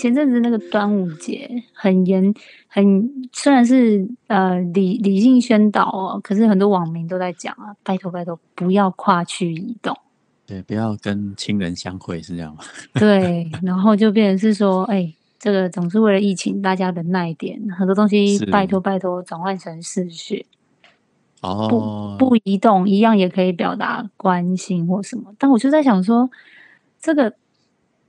前阵子那个端午节很严，很虽然是呃理理性宣导哦，可是很多网民都在讲啊，拜托拜托，不要跨区移动。对，不要跟亲人相会，是这样吗？对，然后就变成是说，哎，这个总是为了疫情，大家忍耐一点，很多东西拜托拜托转换成视讯，哦，不移动一样也可以表达关心或什么。但我就在想说，这个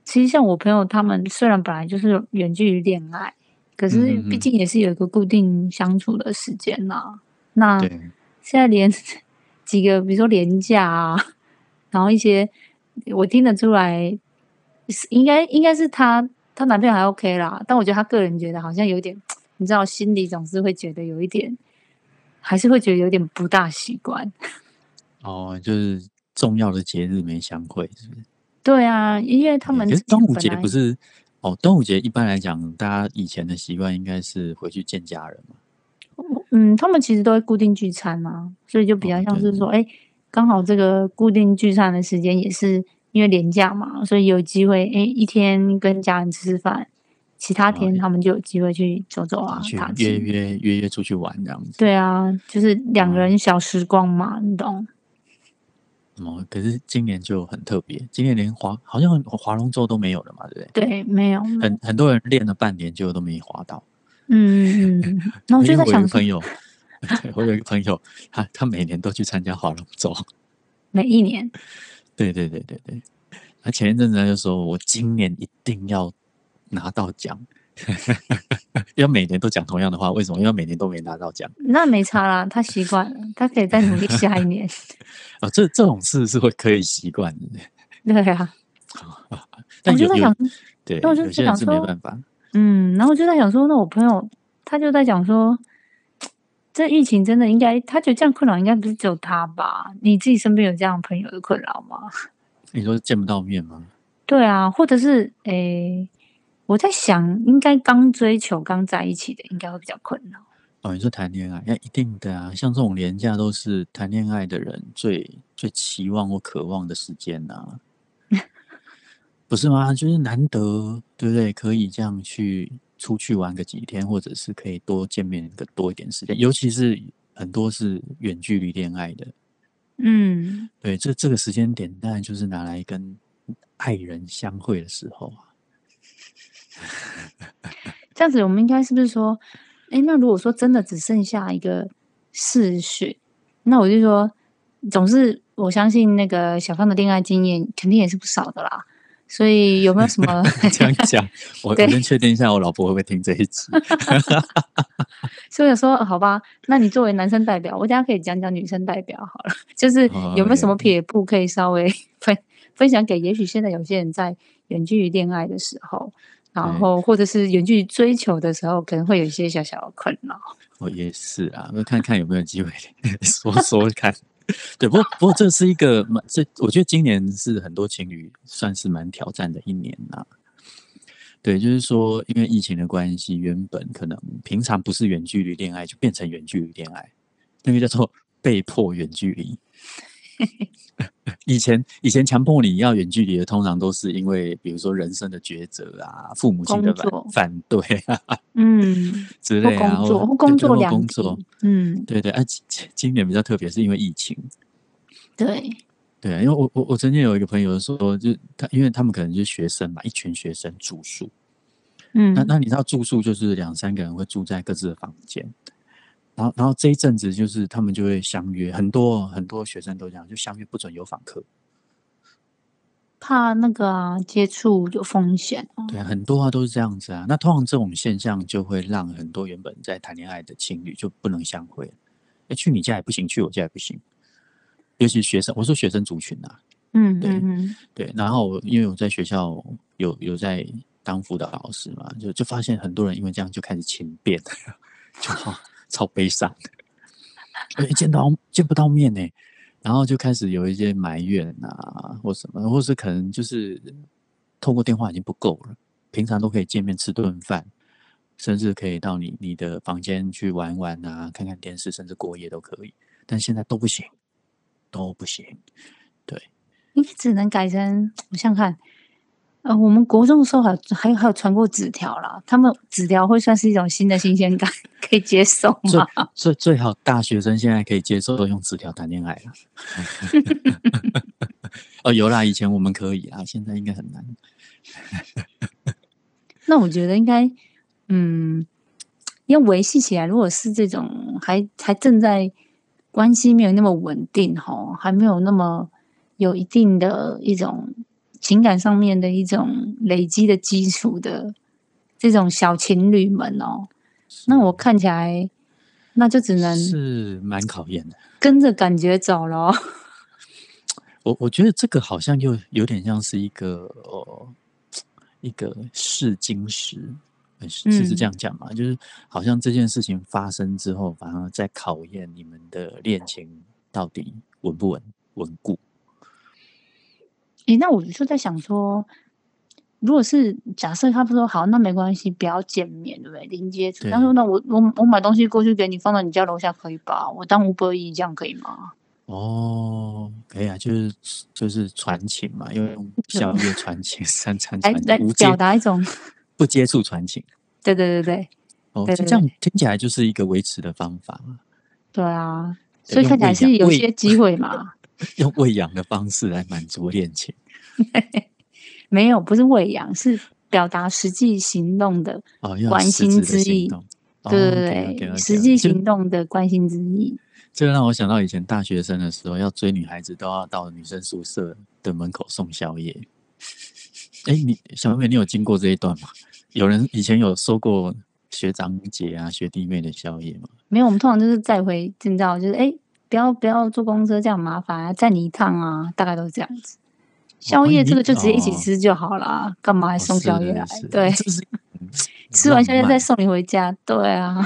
其实像我朋友他们，虽然本来就是远距离恋爱，可是毕竟也是有一个固定相处的时间呐、那，现在连 几个，比如说廉价啊，然后一些我听得出来，应该应该是她她男朋友还 OK 啦，但我觉得她个人觉得好像有点，你知道，心里总是会觉得有一点，还是会觉得有点不大习惯。哦，就是重要的节日没相会，是不是？对啊，因为他们其实端午节不是哦，端午节一般来讲，大家以前的习惯应该是回去见家人嘛。嗯，他们其实都会固定聚餐嘛，所以就比较像是说，哎、刚好这个固定聚餐的时间也是因为连假嘛，所以有机会，哎、一天跟家人吃吃饭，其他天哦他们就有机会去走走啊。约约约约出去玩这样子。对啊，就是两个哦人小时光嘛，你懂？哦，可是今年就很特别，今年连划好像划龙舟都没有了嘛，对不对？对，没有，很很多人练了半年，结果都没划到。嗯嗯嗯。那我就因为我有在想说一个朋，友，对我有一个朋友，他他每年都去参加划龙舟。每一年，对对对对对。他前一阵子他就说，我今年一定要拿到奖，要每年都讲同样的话，为什么？因为每年都没拿到奖那没差啦，他习惯了，他可以再努力下一年。啊、这这种事是会可以习惯的，对啊，但我就在想，对那我就有些人是没想说办法。嗯，然后我就在想说，那我朋友他就在讲说，这疫情真的应该，他觉得这样困扰应该不是只有他吧？你自己身边有这样的朋友的困扰吗？你说见不到面吗？对啊，或者是诶，我在想，应该刚追求、刚在一起的，应该会比较困扰。哦，你说谈恋爱，那一定的啊，像这种廉价都是谈恋爱的人最最期望或渴望的时间呐、不是吗？就是难得，对不对？可以这样去出去玩个几天，或者是可以多见面个多一点时间，尤其是很多是远距离恋爱的，嗯，对，这这个时间点当然就是拿来跟爱人相会的时候啊。这样子我们应该是不是说，诶，那如果说真的只剩下一个嗜血，那我就说，总是我相信那个小芳的恋爱经验肯定也是不少的啦。所以有没有什么 这样讲，我先确定一下，我老婆会不会听这一集？所以我说好吧，那你作为男生代表，我等下可以讲讲女生代表好了，就是哦有没有什么撇步可以稍微分分享给，也许现在有些人在远距离恋爱的时候，然对后或者是远距离追求的时候，可能会有一些小小的困扰。我也是啊，那看看有没有机会 说说看。对，不过不过这是一个蛮这，我觉得今年是很多情侣算是蛮挑战的一年呐、对，就是说，因为疫情的关系，原本可能平常不是远距离恋爱，就变成远距离恋爱，那个叫做被迫远距离。以前以前强迫你要远距离的，通常都是因为比如说人生的抉择啊，父母亲的反反对啊嗯，或之类啊，工作或或工作工作，嗯，对对，啊，今今今年比较特别，是因为疫情。对，对啊，因为我我我曾经有一个朋友说，就他因为他们可能就是学生嘛，一群学生住宿，嗯。那那你知道住宿就是两三个人会住在各自的房间，然后然后这一阵子就是他们就会相约，很多很多学生都这样，就相约不准有访客。怕那个啊接触有风险哦。对啊，很多啊都是这样子啊。那通常这种现象就会让很多原本在谈恋爱的情侣就不能相会了。哎，去你家也不行，去我家也不行。尤其是学生，我说学生族群啊，嗯对对，然后因为我在学校有有在当辅导老师嘛，就就发现很多人因为这样就开始情变，就超悲伤的，因为见到见不到面呢，然后就开始有一些埋怨啊，或什么，或是可能就是透过电话已经不够了，平常都可以见面吃顿饭，甚至可以到你你的房间去玩玩啊，看看电视，甚至过夜都可以，但现在都不行。都不行。对，应该只能改成我想看，呃，我们国中的时候还还有还有传过纸条啦，他们纸条会算是一种新的新鲜感，可以接受最吗？最最好大学生现在可以接受用纸条谈恋爱了。哦，有啦，以前我们可以啊，现在应该很难。那我觉得应该，嗯，要维系起来，如果是这种还还正在关系没有那么稳定哈，还没有那么有一定的一种情感上面的一种累积的基础的这种小情侣们哦，那我看起来那就只能是蛮考验的。跟着感觉走了哦。我我觉得这个好像又有点像是一个呃一个试金石，是是这样讲嘛？就是好像这件事情发生之后，反而在考验你们的恋情到底稳不稳稳固。诶，那我就在想说，如果是假设他不说好，那没关系，不要见面，对不对？零接触。对他说那我我我买东西过去给你，放到你家楼下可以吧？我当五百亿这样可以吗？哦，可以啊，就是就是传情嘛，因为用 宵夜传情，三餐来来表达一种，不接触传情。对对对对哦，对对这这样听起来就是一个维持的方法嘛，对啊，所以看起来是有些机会嘛。用喂养的方式来满足恋情。没有，不是喂养，是表达实际行动的，哦，关心之意。对实际行动的关心之意。这个让我想到以前大学生的时候，要追女孩子都要到女生宿舍的门口送宵夜。哎，你小妹妹，你有经过这一段吗？有人以前有收过学长姐啊、学弟妹的宵夜吗？没有，我们通常就是再回证照，就是哎，不要不要坐公车这样麻烦啊，载你一趟啊，大概都是这样子。宵夜这个就直接一起哦吃就好啦，干嘛还哦送宵夜来？对，吃完宵夜再送你回家。对啊，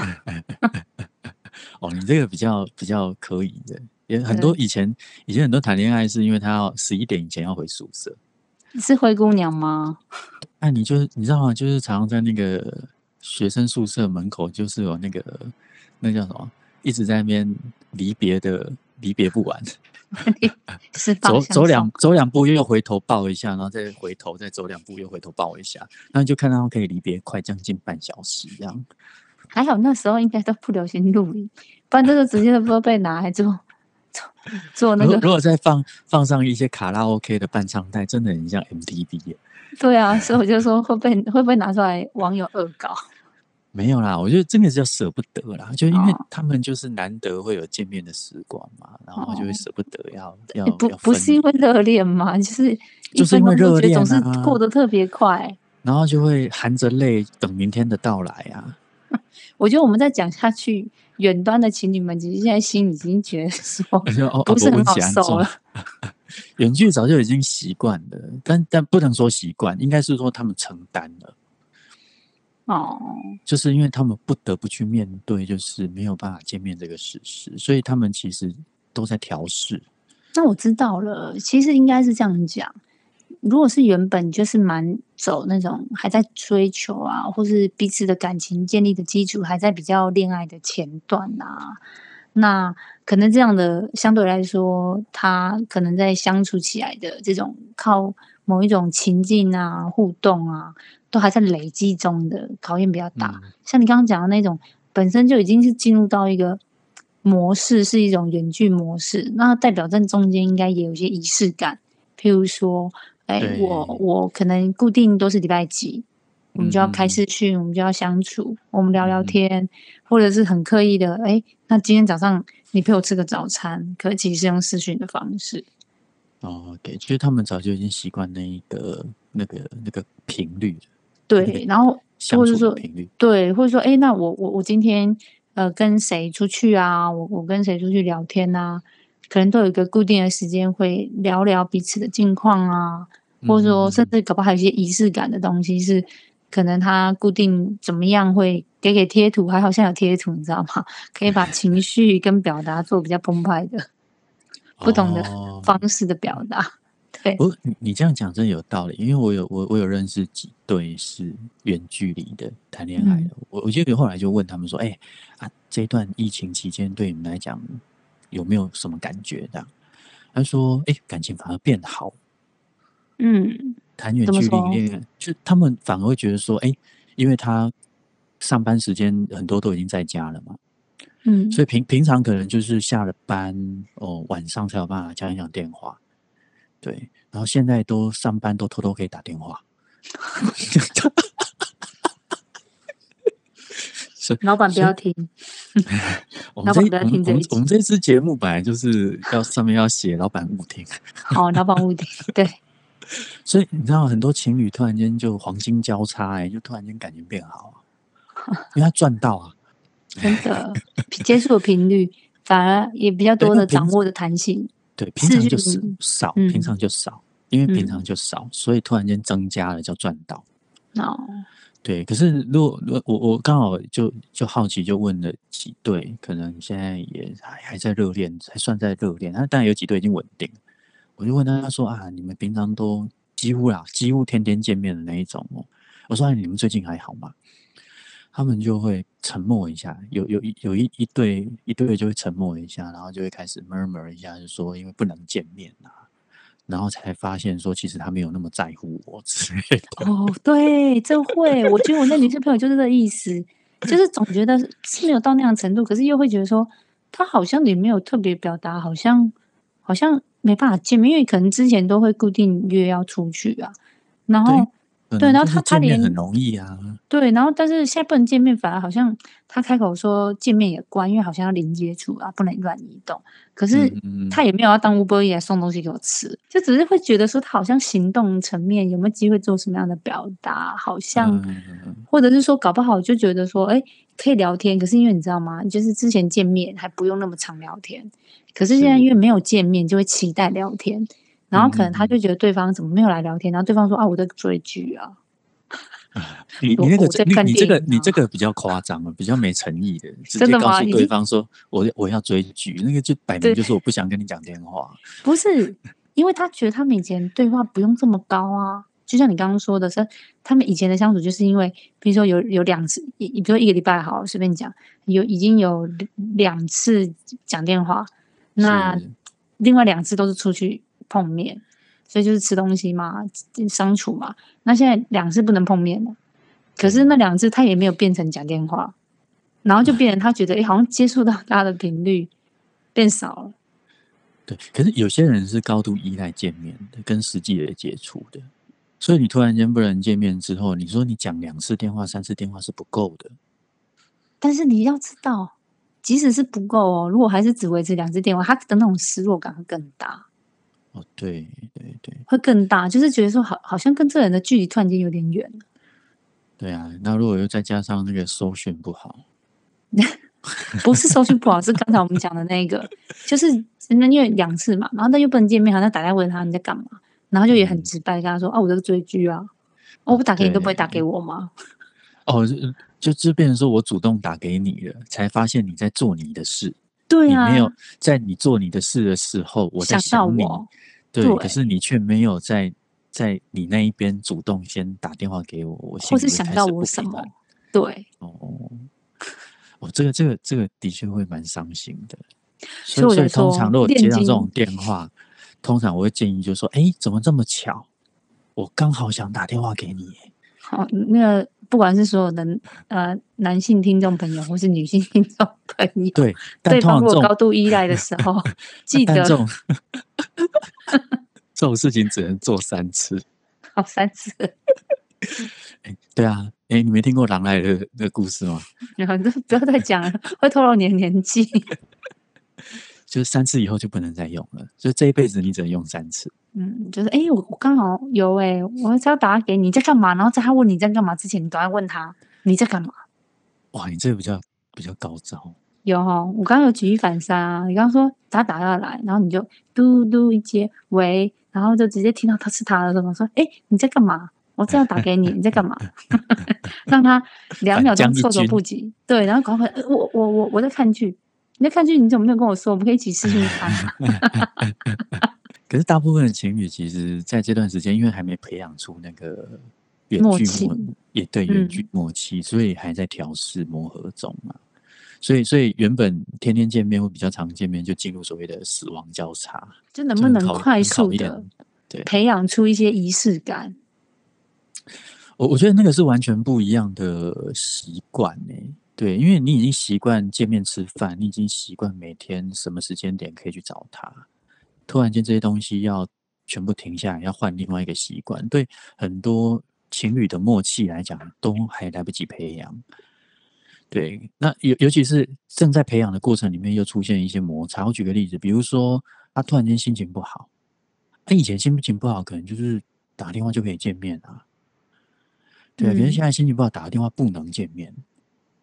哦，你这个比较比较可以的，也很多以前以前很多谈恋爱是因为他要十一点以前要回宿舍，你是灰姑娘吗？那你就是你知道吗？就是常常在那个学生宿舍门口，就是有那个那叫什么，一直在那边离别的离别不完，是走走两走两步又回头抱一下，然后再回头再走两步又回头抱一下，然后就看到可以离别快将近半小时这样。还好那时候应该都不流行录影，不然这个直接都不知道被拿来做做做那个。如果如果再放放上一些卡拉 OK 的伴唱带，真的很像 MTV 耶。对啊，所以我就说会被会不会拿出来网友恶搞？没有啦，我觉得真的是叫舍不得啦，就因为哦他们就是难得会有见面的时光嘛，然后就会舍不得要、要不不是因为离热恋嘛，就是就是因为热恋总是啊过得特别快。然后就会含着泪等明天的到来啊。我觉得我们再讲下去，远端的情侣们其实现在心里已经觉得说 不是很好受受了。远距早就已经习惯了，但但不能说习惯，应该是说他们承担了，哦，就是因为他们不得不去面对，就是没有办法见面这个事实，所以他们其实都在调试。那我知道了，其实应该是这样讲。如果是原本就是蛮走那种还在追求啊，或是彼此的感情建立的基础还在比较恋爱的前段啊，那可能这样的相对来说，他可能在相处起来的这种靠某一种情境啊、互动啊，都还在累积中的考验比较大。嗯。像你刚刚讲的那种，本身就已经是进入到一个模式，是一种远距模式，那代表在中间应该也有一些仪式感，譬如说，哎，对。我我可能固定都是礼拜几，我们就要开视讯，我们就要相处，我们聊聊嗯。天，或者是很刻意的，哎，那今天早上你陪我吃个早餐，可其实是用视讯的方式，哦，对，其实他们早就已经习惯那一个那个那个频率了，对，然后或者说频率。对，或者说，哎，那我我我今天呃跟谁出去啊？我我跟谁出去聊天啊？可能都有一个固定的时间会聊聊彼此的近况啊，或者说嗯甚至搞不好还有一些仪式感的东西是。可能他固定怎么样会给给贴图，还好像有贴图，你知道吗？可以把情绪跟表达做比较澎湃的不同的哦方式的表达。对，不，你你这样讲真的有道理，因为我有我我有认识几对是远距离的谈恋爱的，我我记得后来就问他们说，哎、啊，这段疫情期间对你们来讲有没有什么感觉？这样，他说：“哎，感情反而变好。”嗯，谈远距离恋爱，就他们反而会觉得说：“哎，因为他上班时间很多都已经在家了嘛，嗯，所以平平常可能就是下了班哦，晚上才有办法讲一讲电话。对，然后现在都上班都偷偷可以打电话。”老板不要听，我们这我们我们这支节目本来就是要上面要写老板勿听。好，老板勿听。对，所以你知道很多情侣突然间就黄金交叉，哎，就突然间感情变好，因为他赚到啊。真的，接触的频率反而也比较多的掌握的弹性。对，平常就是少，平常就少，因为平常就少，所以突然间增加了叫赚到。哦。对，可是如果如果我我刚好就就好奇，就问了几对，可能现在也还还在热恋，还算在热恋。那当然有几对已经稳定。我就问他说啊，你们平常都几乎啦，几乎天天见面的那一种哦。我说你们最近还好吗？他们就会沉默一下，有有一有一一对一对就会沉默一下，然后就会开始 murmur 一下，就说因为不能见面啊。然后才发现说，其实他没有那么在乎我之类的。哦，对，这会，我觉得我那女性朋友就是这意思，就是总觉得是没有到那样程度，可是又会觉得说，他好像也没有特别表达，好像好像没办法见面，因为可能之前都会固定约要出去啊，然后。对，然后他他连很容易啊。对，然后但是现在不能见面，反而好像他开口说见面也关，因为好像要零接触啊，不能乱移动。可是他也没有要当 Uber 来送东西给我吃，就只是会觉得说他好像行动层面有没有机会做什么样的表达，好像或者是说搞不好就觉得说，哎，可以聊天。可是因为你知道吗？就是之前见面还不用那么常聊天，可是现在因为没有见面，就会期待聊天。然后可能他就觉得对方怎么没有来聊天，然后对方说啊我在追剧啊，你你那个你你这个你这个比较夸张了，比较没诚意的，直接告诉对方说我我要追剧，那个就摆明就是我不想跟你讲电话。不是，因为他觉得他们以前对话不用这么高啊，就像你刚刚说的，是他们以前的相处就是因为，比如说有有两次，比如说一个礼拜好随便讲，有已经有两次讲电话，那另外两次都是出去。碰面，所以就是吃东西嘛，相处嘛。那现在两次不能碰面了，可是那两次他也没有变成讲电话，然后就变成他觉得，哎，好像接触到他的频率变少了。对，可是有些人是高度依赖见面的，跟实际的接触的，所以你突然间不能见面之后，你说你讲两次电话、三次电话是不够的。但是你要知道，即使是不够哦，如果还是只维持两次电话，他的那种失落感会更大。哦，对对对，会更大，就是觉得说，好，好像跟这人的距离突然间有点远了。对啊，那如果又再加上那个搜寻不好 不是搜寻不好，是刚才我们讲的那个，就是那因为两次嘛，然后他又不能见面，好像打电话问他你在干嘛，然后就也很直白跟他说，啊，我在追剧啊，我不打给你都不会打给我吗？哦，就就变成说我主动打给你了，才发现你在做你的事。对啊，你没有在你做你的事的时候，我在想你。对，可是你却没有在在你那一边主动先打电话给我，我或是想到我什么？对，哦，哦，这个这个这个的确会蛮伤心的。所以通常如果接到这种电话，通常我会建议就说：“哎，怎么这么巧？我刚好想打电话给你。”好，那个。不管是所有的呃男性听众朋友，或是女性听众朋友，对对方如果高度依赖的时候，记得这种这种事情只能做三次，好三次。哎，对啊，哎，你没听过狼来的的故事吗？不要再讲了，会透露你的年纪。就是三次以后就不能再用了，所以这一辈子你只能用三次。嗯，就是哎，我我刚好有哎，我只要打给你在干嘛，然后在他问你在干嘛之前，你都要问他你在干嘛。哇，你这个比较比较高招。有哈，我刚刚有举一反三啊。你刚刚说他打下来，然后你就嘟嘟一接喂，然后就直接听到他是他的时候，说哎你在干嘛？我这样打给你，你在干嘛？让他两秒钟措手不及。对，然后赶快我我我我在看剧。你在看剧，你怎么没有跟我说？我们可以一起试试看。可是大部分的情侣，其实在这段时间，因为还没培养出那个远距默，也对远距默契，所以还在调试磨合中嘛。所以所以原本天天见面或比较常见面，就进入所谓的死亡交叉，就能不能快速的对培养出一些仪式感？我我觉得那个是完全不一样的习惯呢。对，因为你已经习惯见面吃饭，你已经习惯每天什么时间点可以去找他，突然间这些东西要全部停下来，要换另外一个习惯，对很多情侣的默契来讲，都还来不及培养。对，那尤尤其是正在培养的过程里面，又出现一些摩擦。我举个例子，比如说他突然间心情不好，他以前心情不好，可能就是打电话就可以见面啊。对啊，可是现在心情不好，打个电话不能见面，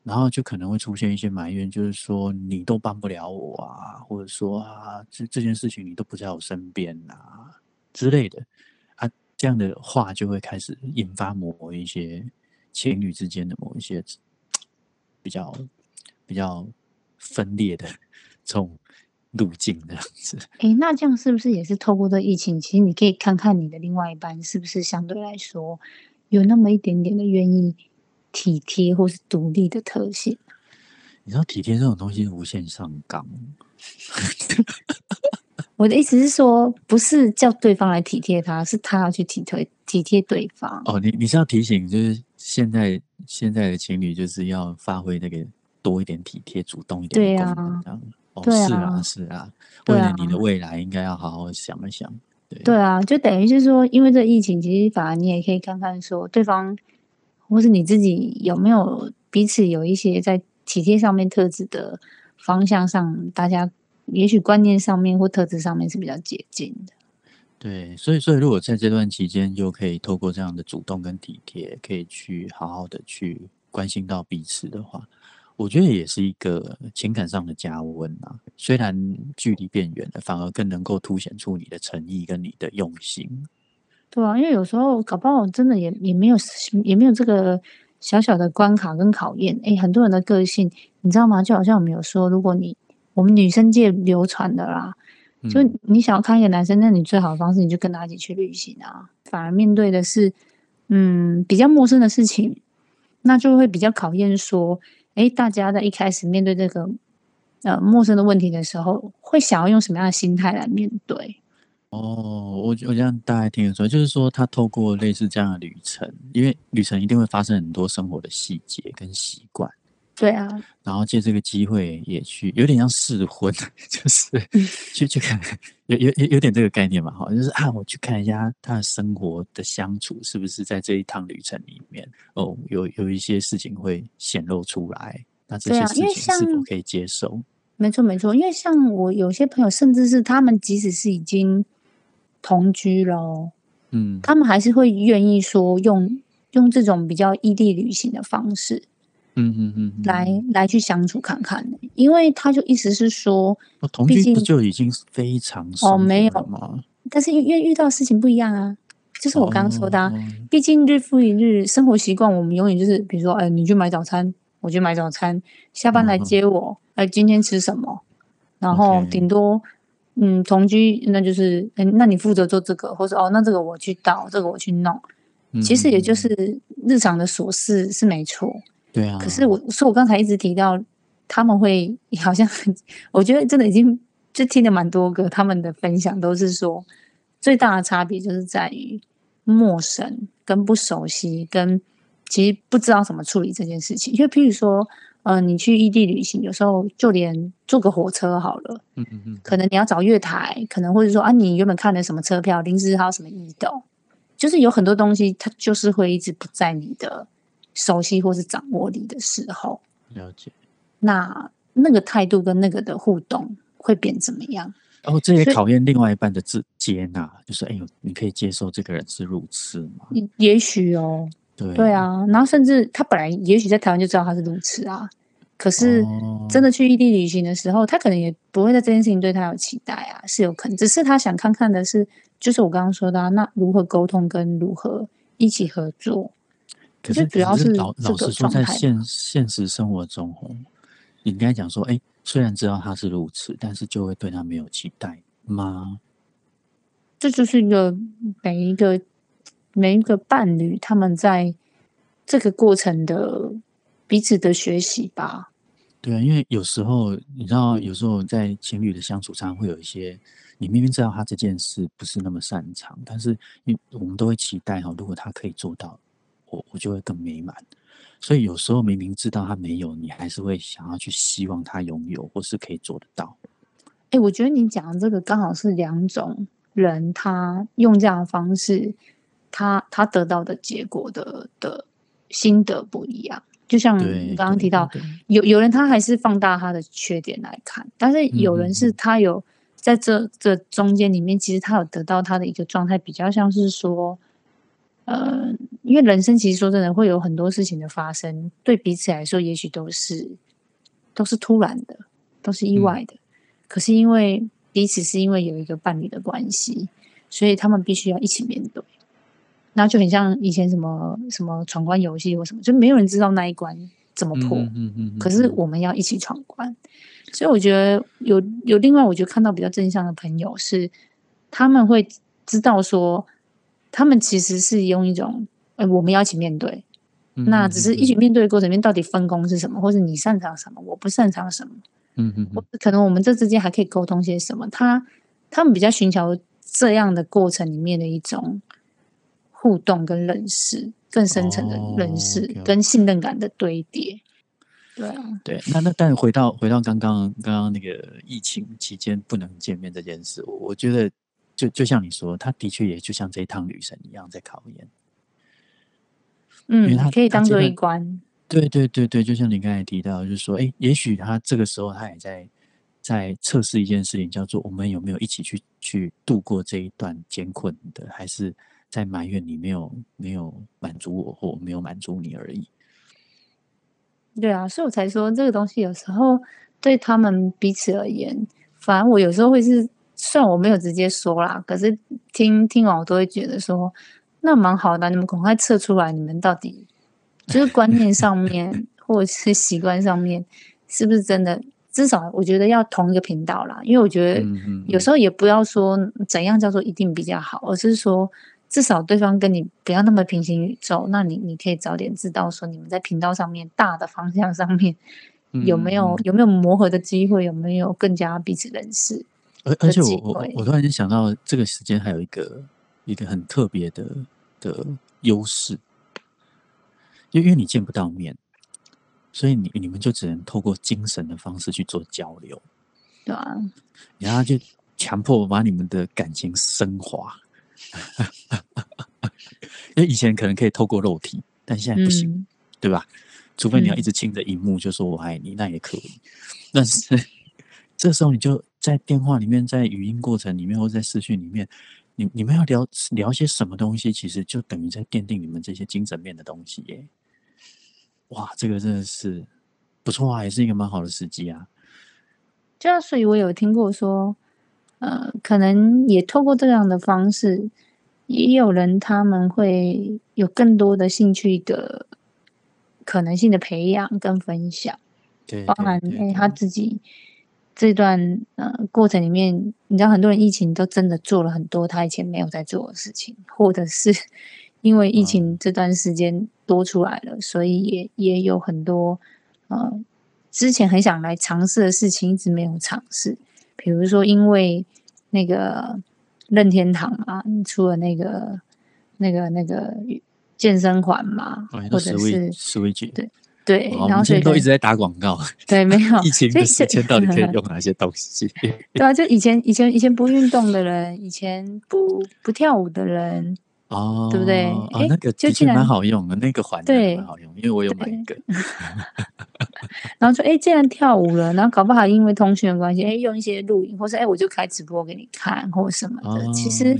然后就可能会出现一些埋怨，就是说你都帮不了我啊，或者说啊这这件事情你都不在我身边啊之类的啊，这样的话就会开始引发某一些情侣之间的某一些。比较比较分裂的这种路径这样子。哎，那这样是不是也是透过这疫情？其实你可以看看你的另外一半是不是相对来说有那么一点点的愿意体贴或是独立的特性。你知道体贴这种东西无限上纲。我的意思是说，不是叫对方来体贴他，是他要去体贴体贴对方。哦，你你是要提醒，就是现在现在的情侣就是要发挥那个多一点体贴、主动一点对啊，哦，是啊，是啊，为了你的未来，应该要好好想一想。对对啊，就等于是说，因为这疫情，其实反而你也可以看看说，对方或是你自己有没有彼此有一些在体贴上面特质的方向上，大家。也许观念上面或特质上面是比较接近的，对，所以所以如果在这段期间就可以透过这样的主动跟体贴，可以去好好的去关心到彼此的话，我觉得也是一个情感上的加温啊。虽然距离变远了，反而更能够凸显出你的诚意跟你的用心。对啊，因为有时候搞不好真的也也没有也没有这个小小的关卡跟考验。哎，很多人的个性你知道吗？就好像我们有说，如果你我们女生界流传的啦，就你想要看一个男生，那你最好的方式，你就跟他一起去旅行啊。反而面对的是，嗯，比较陌生的事情，那就会比较考验说，哎，大家在一开始面对这个呃陌生的问题的时候，会想要用什么样的心态来面对？哦，我我这样大概听得出来，就是说他透过类似这样的旅程，因为旅程一定会发生很多生活的细节跟习惯。对啊，然后借这个机会也去，有点像试婚，就是去去看，有有有有点这个概念嘛，哈，就是啊，我去看一下他的生活的相处是不是在这一趟旅程里面，哦，有有一些事情会显露出来，那这些事情是否可以接受？没错没错，因为像我有些朋友，甚至是他们即使是已经同居喽，嗯，他们还是会愿意说用用这种比较异地旅行的方式。嗯嗯嗯，来来去相处看看，因为他就意思是说，同居不就已经非常哦没有。吗？但是因为遇到事情不一样啊，就是我刚刚说的，毕竟日复一日生活习惯，我们永远就是比如说，哎，你去买早餐，我去买早餐，下班来接我，哎，今天吃什么？然后顶多嗯同居，那就是嗯，那你负责做这个，或者哦，那这个我去倒，这个我去弄，其实也就是日常的琐事是没错。对啊，可是我说我刚才一直提到他们会 好像，我觉得真的已经就听了蛮多个他们的分享，都是说最大的差别就是在于陌生跟不熟悉，跟其实不知道怎么处理这件事情。因为譬如说，呃，你去异地旅行，有时候就连坐个火车好了，嗯嗯嗯，可能你要找月台，可能或者说啊，你原本看的什么车票，临时还有什么异动，就是有很多东西，它就是会一直不在你的。熟悉或是掌握里的时候，了解。那那个态度跟那个的互动会变怎么样？哦，这也考验另外一半的自接纳，就是哎呦，你可以接受这个人是如此吗？也许哦，对对啊。然后甚至他本来也许在台湾就知道他是如此啊，可是真的去异地旅行的时候，他可能也不会在这件事情对他有期待啊，是有可能。只是他想看看的是，就是我刚刚说的，啊那如何沟通跟如何一起合作。可是主要是老老实说，在现现实生活中，哦，你应该讲说，哎，虽然知道他是如此，但是就会对他没有期待吗？这就是一个每一个每一个伴侣，他们在这个过程的彼此的学习吧。对啊，因为有时候你知道，有时候在情侣的相处上会有一些，你明明知道他这件事不是那么擅长，但是因我们都会期待哈，如果他可以做到，我我就会更美满。所以有时候明明知道他没有，你还是会想要去希望他拥有，或是可以做得到。哎，我觉得你讲的这个刚好是两种人，他用这样的方式，他他得到的结果的的心得不一样。就像你刚刚提到，有有人他还是放大他的缺点来看，但是有人是他有在这这中间里面，其实他有得到他的一个状态，比较像是说，呃，因为人生其实说真的会有很多事情的发生，对彼此来说也许都是都是突然的，都是意外的。可是因为彼此是因为有一个伴侣的关系，所以他们必须要一起面对。然后就很像以前什么什么闯关游戏或什么，就没有人知道那一关怎么破。嗯嗯。可是我们要一起闯关，所以我觉得有有另外，我觉得看到比较正向的朋友是，他们会知道说，他们其实是用一种，哎，我们要一起面对。那只是一起面对的过程里面，到底分工是什么，或者你擅长什么，我不擅长什么。嗯嗯。或可能我们这之间还可以沟通些什么？他他们比较寻求这样的过程里面的一种。互动跟认识更深层的认识跟信任感的堆叠，对啊，对，那那但回到回到刚刚刚刚那个疫情期间不能见面这件事，我我觉得就就像你说，他的确也就像这一趟旅程一样在考验，嗯，因为他可以当做一关，对对对对，就像你刚才提到，就是说，哎，也许他这个时候他也在在测试一件事情，叫做我们有没有一起去去度过这一段艰困的，还是。在埋怨你没有没有满足我或没有满足你而已。对啊，所以我才说这个东西有时候对他们彼此而言，反而我有时候会是，虽然我没有直接说啦，可是听听完我都会觉得说，那蛮好的，你们赶快测出来，你们到底就是观念上面 或者是习惯上面，是不是真的？至少我觉得要同一个频道啦，因为我觉得有时候也不要说怎样叫做一定比较好，而是说。至少对方跟你不要那么平行宇宙，那你你可以早点知道说你们在频道上面大的方向上面有没有有没有磨合的机会，有没有更加彼此认识。而而且我我我突然间想到，这个时间还有一个一个很特别的的优势，因为因为你见不到面，所以你你们就只能透过精神的方式去做交流，对啊，然后就强迫把你们的感情升华。因为以前可能可以透过肉体，但现在不行，对吧？除非你要一直亲着荧幕就说我爱你，那也可以。但是这时候你就在电话里面，在语音过程里面，或在视讯里面，你你们要聊聊些什么东西？其实就等于在奠定你们这些精神面的东西耶。哇，这个真的是不错啊，也是一个蛮好的时机啊。这样，所以我有听过说。呃，可能也透过这样的方式，也有人他们会有更多的兴趣的可能性的培养跟分享，对，包含哎他自己这段呃过程里面，你知道很多人疫情都真的做了很多他以前没有在做的事情，或者是因为疫情这段时间多出来了，所以也也有很多呃之前很想来尝试的事情一直没有尝试。比如说，因为那个任天堂嘛，出了那个、那个、那个健身环嘛，或者是 Switch，对对，然后所以都一直在打广告。对，没有疫情的时间到底可以用哪些东西？对啊，就以前、以前、以前不运动的人，以前不不跳舞的人。哦，对不对？哦，那个的确蛮好用的，那个环对蛮好用，因为我有买一个。然后说，哎，既然跳舞了，然后搞不好因为通讯的关系，哎，用一些录影，或是哎，我就开直播给你看，或什么的。其实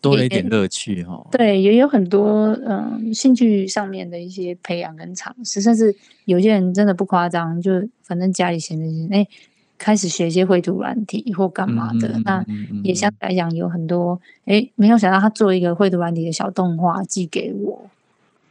多了一点乐趣哈。对，也有很多嗯兴趣上面的一些培养跟尝试，甚至有些人真的不夸张，就反正家里闲着闲，哎。开始学一些绘图软体或干嘛的，那也相对来讲有很多。哎，没有想到他做一个绘图软体的小动画寄给我。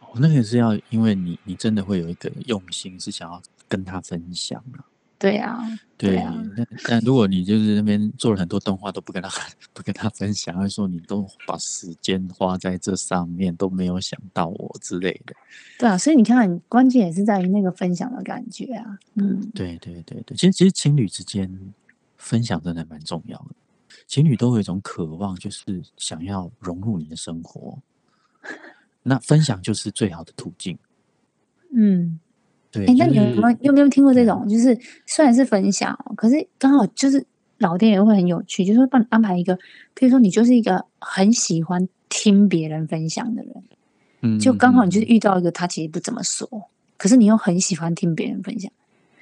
哦，那个是要因为你，你真的会有一个用心，是想要跟他分享啊。对啊，对呀啊，但但如果你就是那边做了很多动画都不跟他不跟他分享，会说你都把时间花在这上面，都没有想到我之类的。对啊，所以你看，关键也是在于那个分享的感觉啊。嗯，对对对对，其实其实情侣之间分享真的蛮重要的，情侣都有一种渴望，就是想要融入你的生活，那分享就是最好的途径。嗯，对，哎，那你有就是没有有没有听过这种？就是虽然是分享哦，可是刚好就是老天爷会很有趣，就是会帮你安排一个，比如说你就是一个很喜欢听别人分享的人，嗯就刚好你就是嗯。遇到一个他其实不怎么说，可是你又很喜欢听别人分享，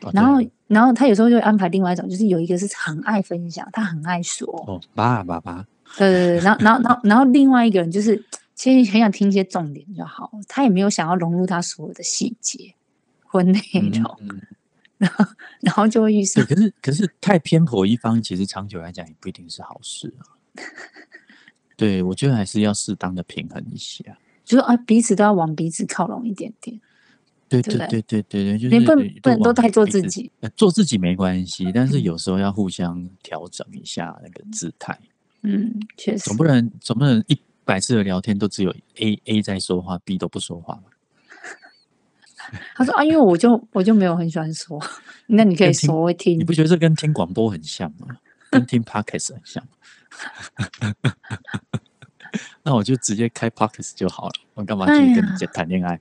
哦然后然后他有时候就会安排另外一种，就是有一个是很爱分享，他很爱说，哦，爸爸爸，对对对，然后然后然后然后另外一个人就是其实很想听一些重点就好，他也没有想要融入他所有的细节或内嗯容，嗯，然后就会遇，上可是可是太偏颇一方，其实长久来讲也不一定是好事啊。对，我觉得还是要适当的平衡一下。就是啊彼此都要往彼此靠拢一点点，对对不对对对对对，就不能不能都太做自己，呃做自己没关系，但是嗯有时候要互相调整一下那个姿态，嗯，确实总，不能总不能一百次的聊天都只有 A A 在说话，B 都不说话嘛。他说啊，因为我就我就没有很喜欢说，那你可以说我会听你，不觉得这跟听广播很像吗？跟听 podcast 很像。那我就直接开 podcast 就好了，我干嘛哎去跟你呀谈恋爱？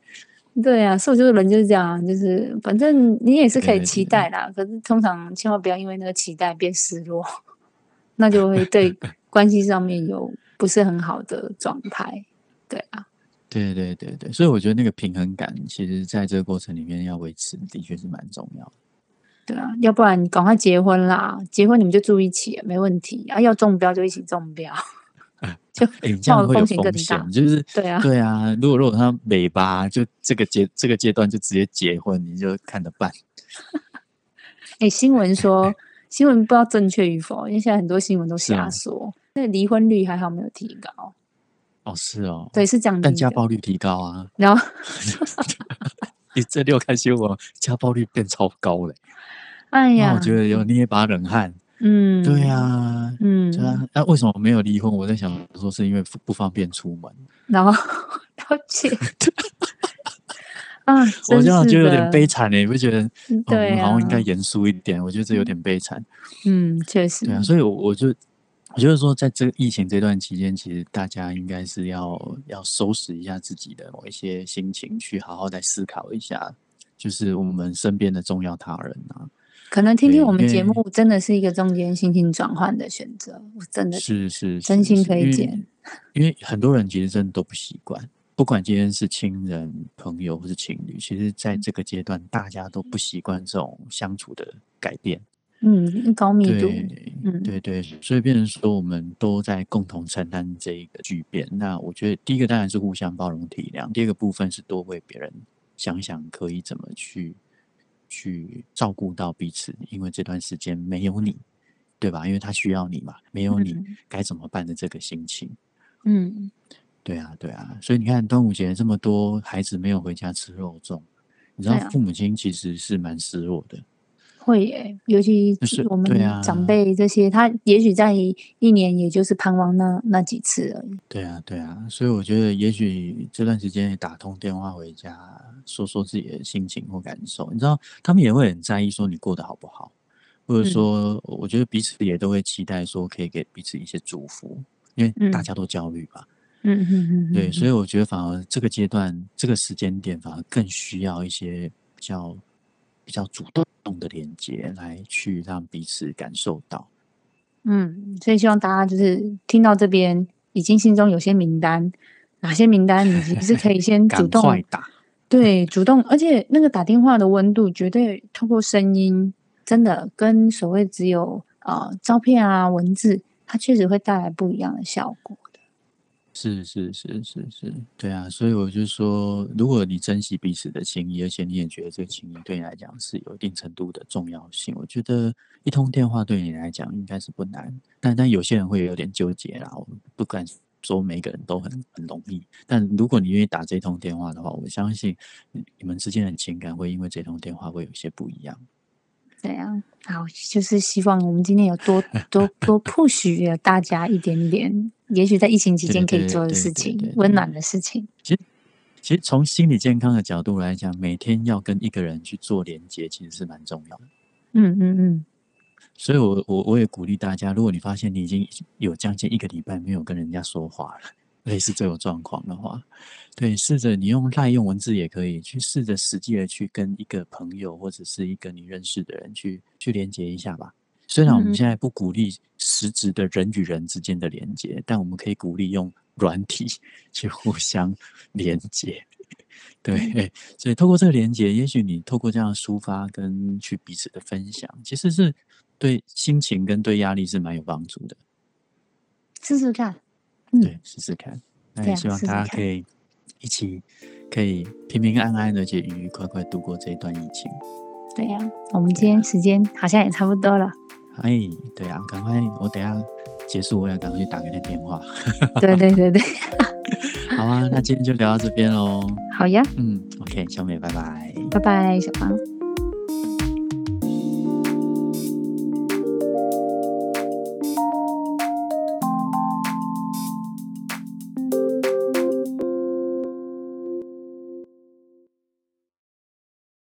对啊，所以就是人就是这样，就是反正你也是可以期待啦，可是通常千万不要因为那个期待变失落，那就会对 关系上面有不是很好的状态。对啊，对对对对，所以我觉得那个平衡感，其实在这个过程里面要维持，的确是蛮重要的。对啊，要不然你赶快结婚啦，结婚你们就住一起，没问题啊，要中标就一起中标，就 这样会有冒的风险更大，。就是对啊对啊。如果如果他尾巴就这个阶这个阶段就直接结婚，你就看着办。哎、新闻说新闻不知道正确与否，因为现在很多新闻都瞎说，那个离婚率还好没有提高，哦，是哦，对，是降但低但。家暴率提高啊！然后 你这六看新闻，家暴率变超高嘞。哎呀，我觉得有捏把冷汗。嗯，对，啊，嗯，对啊。那为什么没有离婚？我在想说是因为不不方便出门。然后 了解啊，我真这样是觉得有点悲惨呢，你不觉得？哦我对啊，们好像应该严肃一点。我觉得这有点悲惨。嗯，确实，对啊，所以我我就我就是说，在这个疫情这段期间，其实大家应该是要要收拾一下自己的某一些心情，去好好再思考一下，就是我们身边的重要他人啊。可能听听我们节目真的是一个中间心情转换的选择，我真的是是，真心推荐。因为很多人其实真的都不习惯，不管今天是亲人、朋友或是情侣，其实在这个阶段，大家都不习惯这种相处的改变。嗯，高密度，对，嗯对对，所以变成说我们都在共同承担这一个巨变。那我觉得第一个当然是互相包容体谅，第二个部分是多为别人想想可以怎么去去照顾到彼此，因为这段时间没有你，对吧？因为他需要你嘛，没有你嗯该怎么办的这个心情。嗯，对啊，对啊，所以你看端午节这么多孩子没有回家吃肉粽，你知道父母亲其实是蛮失落的。会耶，尤其就是我们长辈这些，他也许在一年也就是盼望那那几次而已。对啊，对啊，所以我觉得也许这段时间也打通电话回家，说说自己的心情或感受，你知道，他们也会很在意说你过得好不好，或者嗯说，我觉得彼此也都会期待说可以给彼此一些祝福，因为大嗯家都焦虑吧。嗯嗯嗯，对，所以以我觉得反而这个阶段、这个时间点，反而更需要一些比较比较主动的连接，来去让彼此感受到。嗯，所以希望大家就是听到这边，已经心中有些名单，哪些名单你其实是可以先 主动对，主动，而且那个打电话的温度，绝对透过声音，真的跟所谓只有呃照片啊文字，它确实会带来不一样的效果的。是是是是是，对啊，所以我就说，如果你珍惜彼此的情谊，而且你也觉得这个情谊对你来讲是有一定程度的重要性，我觉得一通电话对你来讲应该是不难。但但有些人会有点纠结啦，我不敢说每个人都很很容易。但如果你愿意打这通电话的话，我相信你们之间的情感会因为这通电话会有些不一样。对啊，好，就是希望我们今天有多 多多 push 了大家一点点，也许在疫情期间可以做的事情，温暖的事情。其实，其实从心理健康的角度来讲，每天要跟一个人去做连接，其实是蛮重要的。嗯嗯嗯。所以，我我我也鼓励大家，如果你发现你已经有将近一个礼拜没有跟人家说话了，类似这种状况的话，对，试着你用赖用文字也可以去试着实际的去跟一个朋友或者是一个你认识的人去去连接一下吧。虽然我们现在不鼓励实质的人与人之间的连接，但我们可以鼓励用软体 去互相连接。对，所以透过这个连接，也许你透过这样的抒发跟去彼此的分享，其实是。对心情跟对压力是蛮有帮助的，试试看，对，试试看。那也希望大家可以一起可以平平安安的且愉愉快快度过这一段疫情。对呀，我们今天时间好像也差不多了。哎，对啊，赶快，我等下结束，我要赶快去打给他电话。对对对对，好啊，那今天就聊到这边喽。好呀，嗯，OK，小美，拜拜，拜拜，小芳。